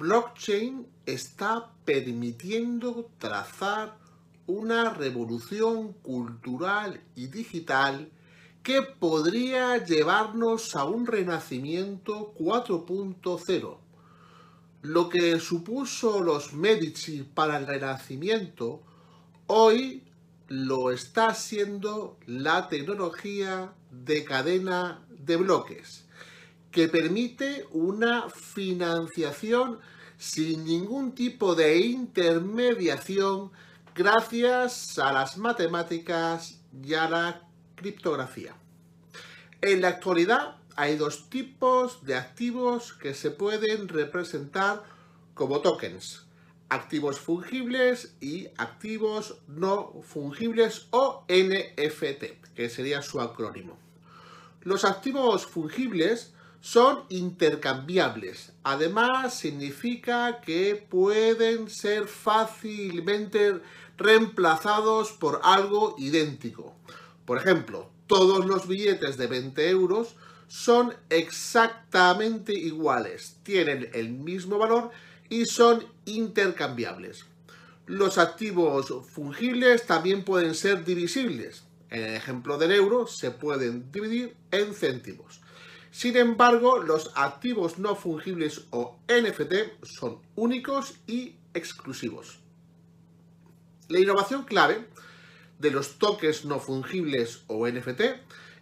Blockchain está permitiendo trazar una revolución cultural y digital que podría llevarnos a un renacimiento 4.0. Lo que supuso los Medici para el renacimiento, hoy lo está haciendo la tecnología de cadena de bloques que permite una financiación sin ningún tipo de intermediación gracias a las matemáticas y a la criptografía. En la actualidad hay dos tipos de activos que se pueden representar como tokens. Activos fungibles y activos no fungibles o NFT, que sería su acrónimo. Los activos fungibles son intercambiables. Además, significa que pueden ser fácilmente reemplazados por algo idéntico. Por ejemplo, todos los billetes de 20 euros son exactamente iguales, tienen el mismo valor y son intercambiables. Los activos fungibles también pueden ser divisibles. En el ejemplo del euro se pueden dividir en céntimos. Sin embargo, los activos no fungibles o NFT son únicos y exclusivos. La innovación clave de los toques no fungibles o NFT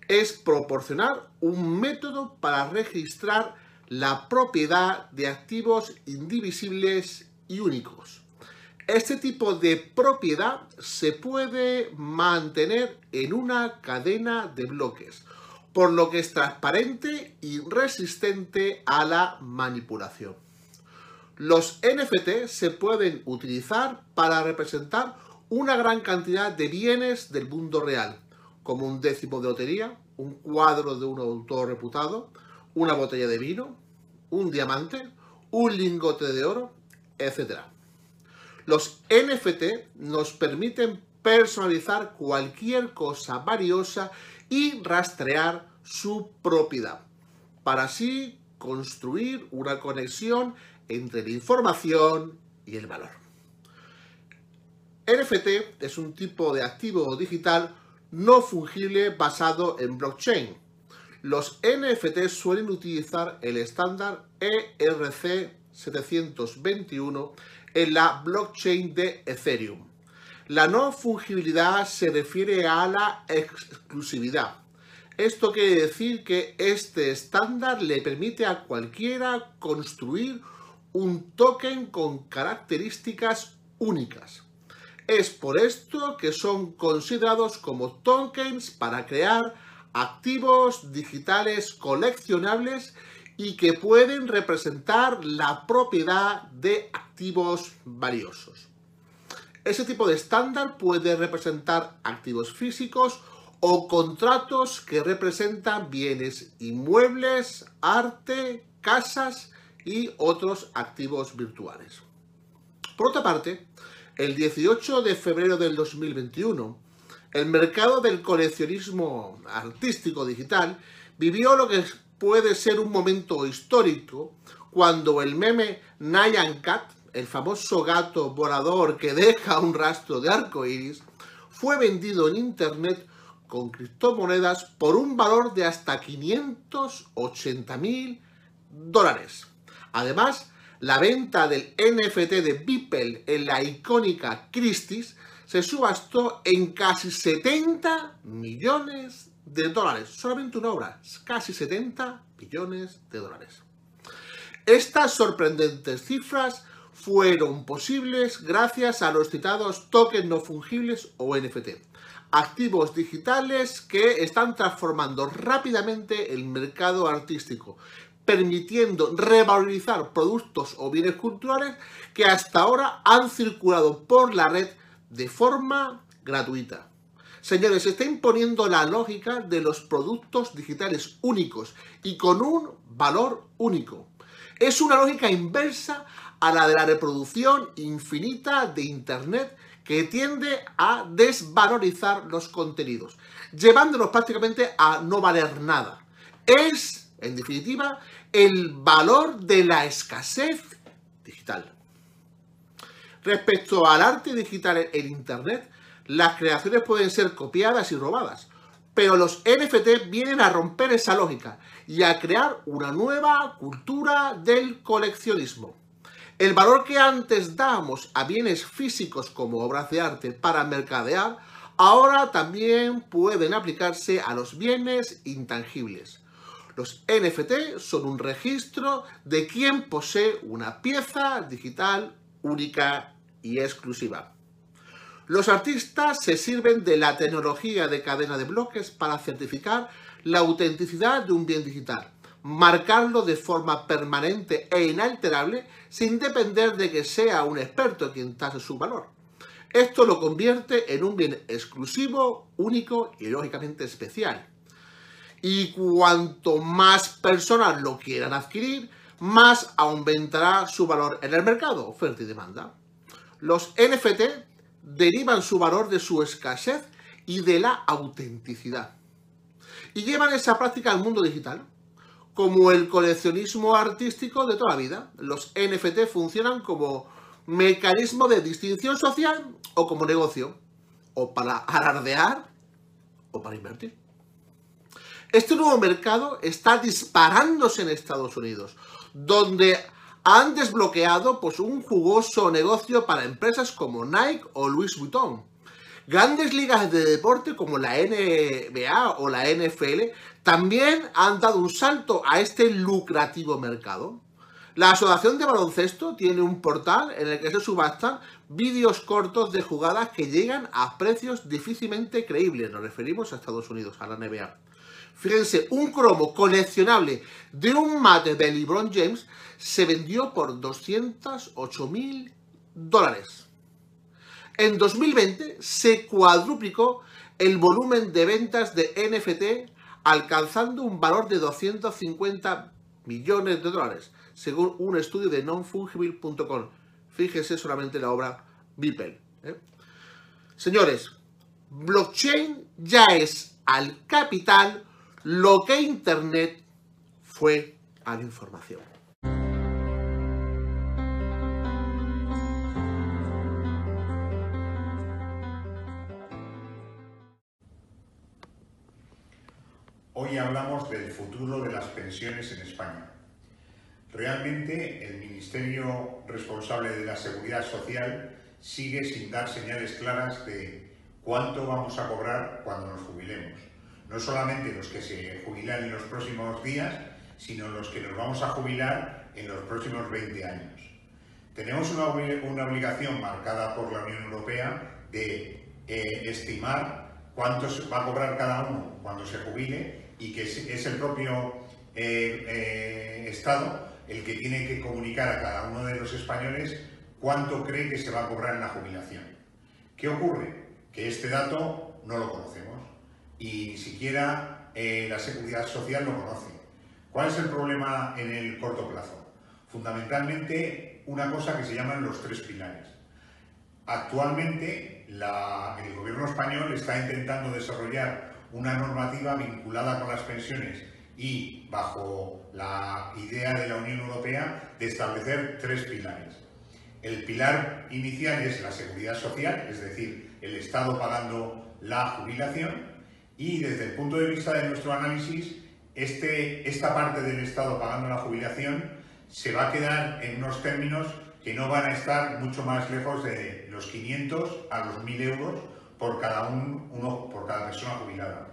es proporcionar un método para registrar la propiedad de activos indivisibles y únicos. Este tipo de propiedad se puede mantener en una cadena de bloques, por lo que es transparente y resistente a la manipulación. Los NFT se pueden utilizar para representar una gran cantidad de bienes del mundo real, como un décimo de lotería, un cuadro de un autor reputado, una botella de vino, un diamante, un lingote de oro, etc. Los NFT nos permiten personalizar cualquier cosa valiosa y rastrear su propiedad, para así construir una conexión entre la información y el valor. NFT es un tipo de activo digital no fungible basado en blockchain. Los NFT suelen utilizar el estándar ERC721 en la blockchain de Ethereum. La no fungibilidad se refiere a la exclusividad. Esto quiere decir que este estándar le permite a cualquiera construir un token con características únicas. Es por esto que son considerados como tokens para crear activos digitales coleccionables y que pueden representar la propiedad de activos valiosos. Ese tipo de estándar puede representar activos físicos o contratos que representan bienes inmuebles, arte, casas y otros activos virtuales. Por otra parte, el 18 de febrero del 2021, el mercado del coleccionismo artístico digital vivió lo que puede ser un momento histórico cuando el meme Nyan Cat, el famoso gato volador que deja un rastro de arco iris, fue vendido en internet con criptomonedas por un valor de hasta 580 mil dólares. Además, la venta del NFT de Beeple en la icónica Christie's se subastó en casi 70 millones de dólares. Solamente una obra, casi 70 millones de dólares. Estas sorprendentes cifras fueron posibles gracias a los citados tokens no fungibles o NFT, activos digitales que están transformando rápidamente el mercado artístico, permitiendo revalorizar productos o bienes culturales que hasta ahora han circulado por la red de forma gratuita. Señores, se está imponiendo la lógica de los productos digitales únicos y con un valor único. Es una lógica inversa a la de la reproducción infinita de Internet que tiende a desvalorizar los contenidos, llevándolos prácticamente a no valer nada. Es, en definitiva, el valor de la escasez digital. Respecto al arte digital en Internet, las creaciones pueden ser copiadas y robadas, pero los NFT vienen a romper esa lógica y a crear una nueva cultura del coleccionismo. El valor que antes dábamos a bienes físicos como obras de arte para mercadear, ahora también pueden aplicarse a los bienes intangibles. Los NFT son un registro de quien posee una pieza digital única y exclusiva. Los artistas se sirven de la tecnología de cadena de bloques para certificar la autenticidad de un bien digital, marcarlo de forma permanente e inalterable sin depender de que sea un experto quien tase su valor. Esto lo convierte en un bien exclusivo, único y lógicamente especial. Y cuanto más personas lo quieran adquirir, más aumentará su valor en el mercado, oferta y demanda. Los NFT derivan su valor de su escasez y de la autenticidad. Y llevan esa práctica al mundo digital, como el coleccionismo artístico de toda la vida. Los NFT funcionan como mecanismo de distinción social o como negocio, o para alardear o para invertir. Este nuevo mercado está disparándose en Estados Unidos, donde han desbloqueado pues, un jugoso negocio para empresas como Nike o Louis Vuitton. Grandes ligas de deporte como la NBA o la NFL también han dado un salto a este lucrativo mercado. La Asociación de Baloncesto tiene un portal en el que se subastan vídeos cortos de jugadas que llegan a precios difícilmente creíbles. Nos referimos a Estados Unidos, a la NBA. Fíjense, un cromo coleccionable de un mate de LeBron James se vendió por 208 mil dólares. En 2020 se cuadruplicó el volumen de ventas de NFT alcanzando un valor de 250 millones de dólares, según un estudio de nonfungible.com. Fíjese solamente la obra Beeple. ¿eh? Señores, blockchain ya es al capital lo que Internet fue a la información. Hoy hablamos del futuro de las pensiones en España. Realmente el Ministerio responsable de la Seguridad Social sigue sin dar señales claras de cuánto vamos a cobrar cuando nos jubilemos no solamente los que se jubilan en los próximos días, sino los que nos vamos a jubilar en los próximos 20 años. Tenemos una, obligación marcada por la Unión Europea de eh, estimar cuánto va a cobrar cada uno cuando se jubile y que es, el propio eh, eh, Estado el que tiene que comunicar a cada uno de los españoles cuánto cree que se va a cobrar en la jubilación. ¿Qué ocurre? Que este dato no lo conocemos y ni siquiera eh, la seguridad social lo conoce. ¿Cuál es el problema en el corto plazo? Fundamentalmente una cosa que se llaman los tres pilares. Actualmente el gobierno español está intentando desarrollar una normativa vinculada con las pensiones y bajo la idea de la Unión Europea de establecer tres pilares. El pilar inicial es la seguridad social, es decir, el Estado pagando la jubilación, y desde el punto de vista de nuestro análisis, este, esta parte del Estado pagando la jubilación se va a quedar en unos términos que no van a estar mucho más lejos de los 500 a los 1.000 euros por cada, uno, por cada persona jubilada.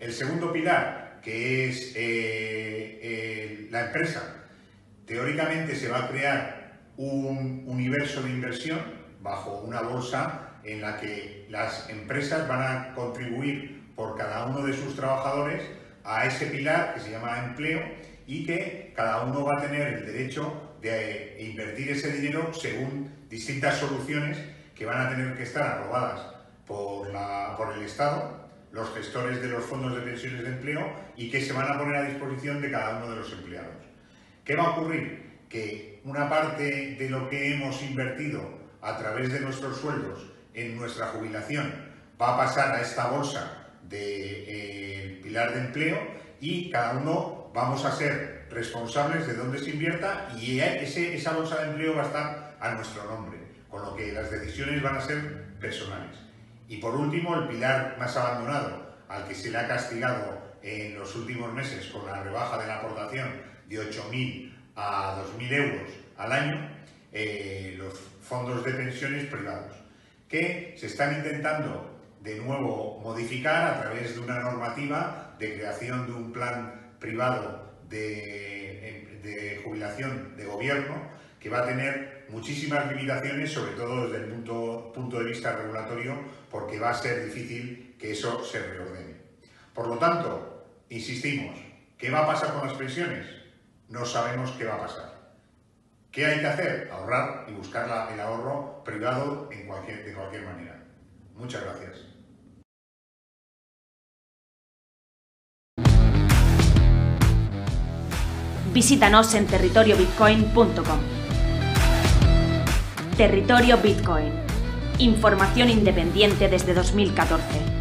El segundo pilar, que es eh, la empresa, teóricamente se va a crear un universo de inversión bajo una bolsa en la que las empresas van a contribuir por cada uno de sus trabajadores a ese pilar que se llama empleo y que cada uno va a tener el derecho de invertir ese dinero según distintas soluciones que van a tener que estar aprobadas por, el Estado, los gestores de los fondos de pensiones de empleo y que se van a poner a disposición de cada uno de los empleados. ¿Qué va a ocurrir? Que una parte de lo que hemos invertido a través de nuestros sueldos en nuestra jubilación va a pasar a esta bolsa de eh, pilar de empleo y cada uno vamos a ser responsables de dónde se invierta y esa bolsa de empleo va a estar a nuestro nombre, con lo que las decisiones van a ser personales. Y por último, el pilar más abandonado, al que se le ha castigado en los últimos meses con la rebaja de la aportación de 8.000 a 2.000 euros al año, eh, los fondos de pensiones privados, que se están intentando de nuevo modificar a través de una normativa de creación de un plan privado de, de jubilación de gobierno que va a tener muchísimas limitaciones, sobre todo desde el punto, punto de vista regulatorio, porque va a ser difícil que eso se reordene. Por lo tanto, insistimos, ¿qué va a pasar con las pensiones? No sabemos qué va a pasar. ¿Qué hay que hacer? Ahorrar y buscar el ahorro privado en cualquier, de cualquier manera. Muchas gracias. Visítanos en territoriobitcoin.com. Territorio Bitcoin. Información independiente desde 2014.